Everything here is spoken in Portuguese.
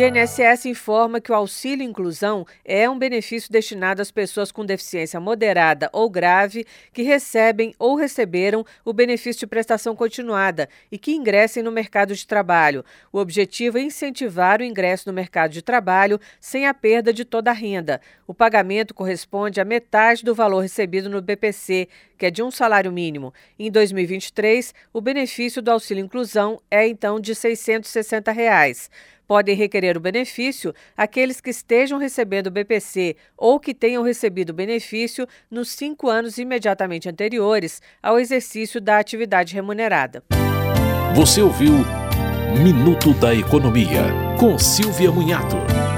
INSS informa que o auxílio inclusão é um benefício destinado às pessoas com deficiência moderada ou grave que recebem ou receberam o benefício de prestação continuada e que ingressem no mercado de trabalho. O objetivo é incentivar o ingresso no mercado de trabalho sem a perda de toda a renda. O pagamento corresponde a metade do valor recebido no BPC, que é de um salário mínimo. Em 2023, o benefício do auxílio inclusão é então de 660 reais. Podem requerer o benefício aqueles que estejam recebendo o BPC ou que tenham recebido o benefício nos cinco anos imediatamente anteriores ao exercício da atividade remunerada. Você ouviu Minuto da Economia, com Silvia Munhato.